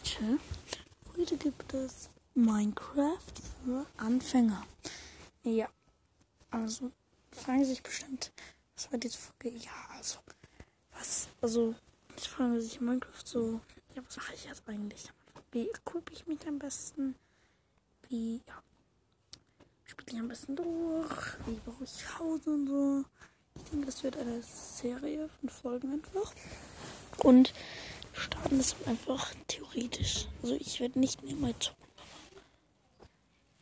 Leute, heute gibt es Minecraft für Anfänger. Ja, also fragen sich bestimmt, was war diese Folge? Ja, also, was, also, ich frage sich Minecraft so, ja, was mache ich jetzt eigentlich? Wie equipe ich mich am besten? Wie, ja, spiele ich am besten durch? Wie baue ich Haus und so? Ich denke, das wird eine Serie von Folgen einfach. Und starten ist einfach theoretisch. Also ich werde nicht mehr mal zocken.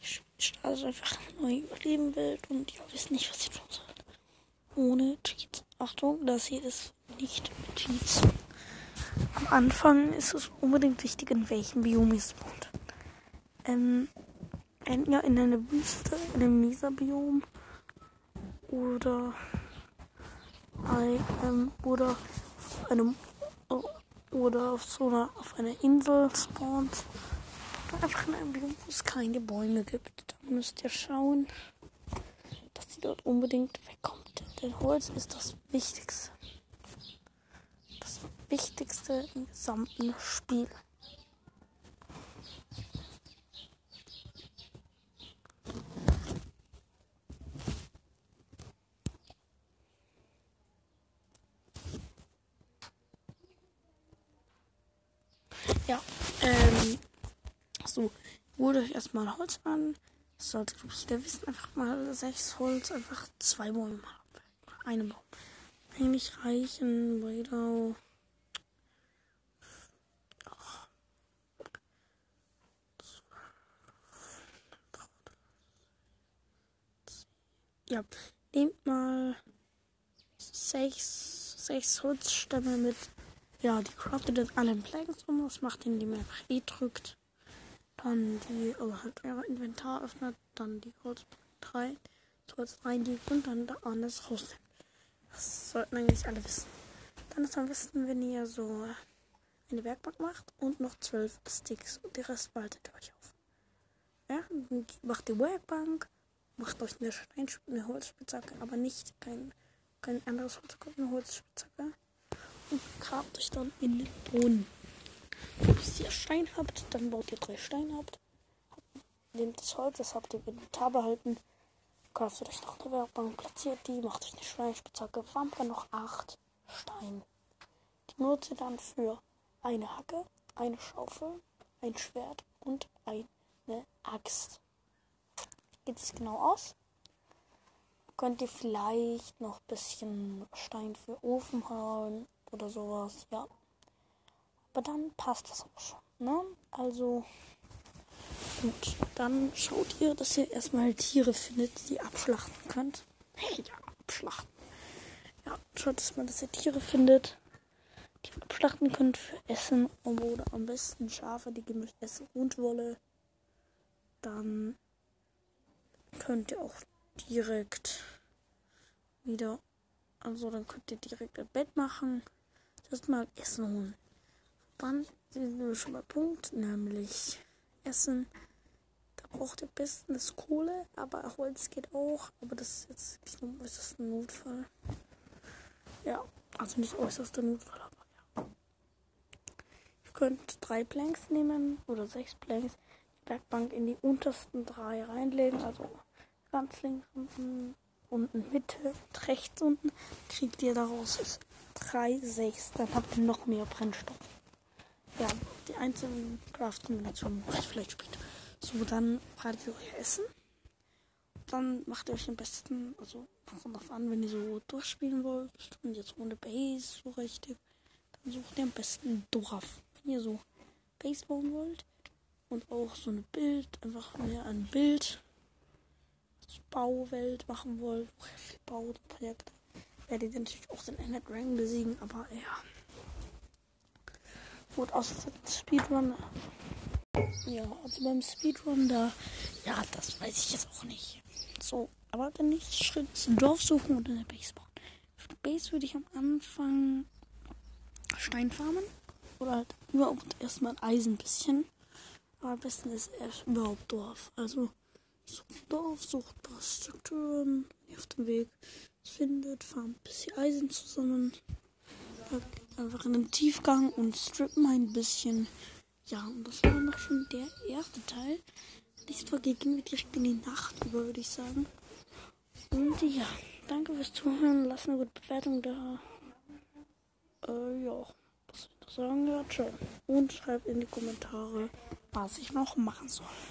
Ich starte einfach neu überleben Welt und ihr wisst nicht, was ihr tun sollt. Ohne Cheats. Achtung, das hier ist nicht mit Cheats. Am Anfang ist es unbedingt wichtig, in welchem Biom ihr spawnt. Ähm, entweder in einer Wüste, in einem Mesa-Biom oder, ein, ähm, oder auf einem oder auf so einer auf einer Insel spawnt. Einfach in einem Biom, wo es keine Bäume gibt. Dann müsst ihr schauen, dass sie dort unbedingt wegkommt. Denn Holz ist das Wichtigste. Das Wichtigste im gesamten Spiel. Ja, ähm, so, holt euch erstmal Holz an. Das solltet ihr wissen, einfach mal sechs Holz, einfach zwei Bäume haben. Eine Baum. Eigentlich reichen weiter. Ja, nehmt mal sechs, sechs Holzstämme mit ja, die craftet jetzt alle in Planks um. Das macht, indem ihr E drückt. Dann die, also halt euer Inventar öffnet. Dann die Holz 3, Holz reinlegt und dann da alles rausnimmt. Das sollten eigentlich alle wissen. Dann ist am besten, wenn ihr so eine Werkbank macht und noch 12 Sticks. Und den Rest ihr euch auf. Ja, macht die Werkbank, macht euch eine, Stein eine Holzspitzhacke, aber nicht kein, kein anderes Holz, eine Holzspitzhacke und grabt euch dann in den Boden. Bis ihr Stein habt, dann baut ihr drei Steine ab. Nehmt das Holz, das habt ihr im Inventar behalten. Craftet euch noch eine Werkbank, platziert die, macht euch eine Steinspitzhacke, farmt dann noch acht Steine. Die nutzt ihr dann für eine Hacke, eine Schaufel, ein Schwert und eine Axt. Geht es genau aus? Könnt ihr vielleicht noch ein bisschen Stein für Ofen hauen oder sowas, ja. Aber dann passt das auch schon, ne? Also, gut. Dann schaut ihr, dass ihr erstmal Tiere findet, die ihr abschlachten könnt. Hey, ja, abschlachten. Ja, schaut erstmal, dass ihr Tiere findet, die ihr abschlachten könnt für Essen oder am besten Schafe, die gemischt Essen und Wolle. Dann könnt ihr auch direkt wieder also dann könnt ihr direkt ein Bett machen erstmal Essen holen. Dann sind wir schon bei Punkt, nämlich Essen. Da braucht ihr bestens Kohle, aber Holz geht auch. Aber das ist jetzt nicht nur äußerster Notfall. Ja, also nicht äußerster Notfall, aber ja. Ihr könnt drei Planks nehmen oder sechs Planks. Die Werkbank in die untersten drei reinlegen, also ganz links unten, unten Mitte und rechts unten. Kriegt ihr daraus 3, 6. Dann habt ihr noch mehr Brennstoff. Ja, die einzelnen Craft-Kombinationen mache ich vielleicht später. So, dann bratet ihr euer Essen. Dann macht ihr euch am besten, also kommt drauf an, wenn ihr so durchspielen wollt und jetzt ohne Base so richtig, dann sucht ihr am besten Dorf. Wenn ihr so Base bauen wollt und auch so ein Bild, einfach mehr ein Bild, Bauwelt machen wollt, wo ihr viel baut, Projekte werdet ihr natürlich auch den Ender Dragon besiegen, aber ja. Gut, außer Speedrun. Ja, also beim Speedrun da, ja, das weiß ich jetzt auch nicht. So, aber der nächste Schritt ist Dorf suchen und in der Base bauen. Für die Base würde ich am Anfang Stein farmen oder halt überhaupt erstmal Eisen ein bisschen. Aber am besten ist erst überhaupt Dorf. Also sucht Dorf, sucht paar Strukturen auf dem Weg findet, farmt ein bisschen Eisen zusammen, einfach in einem Tiefgang und strippen ein bisschen ja, und das war noch schon der erste Teil. Nächste Folge gehen wir direkt in die Nacht über, würde ich sagen. Und ja, danke fürs Zuhören. Lass eine gute Bewertung da. Äh, ja, was ich noch sagen? Ja, ciao. Und schreibt in die Kommentare, was ich noch machen soll.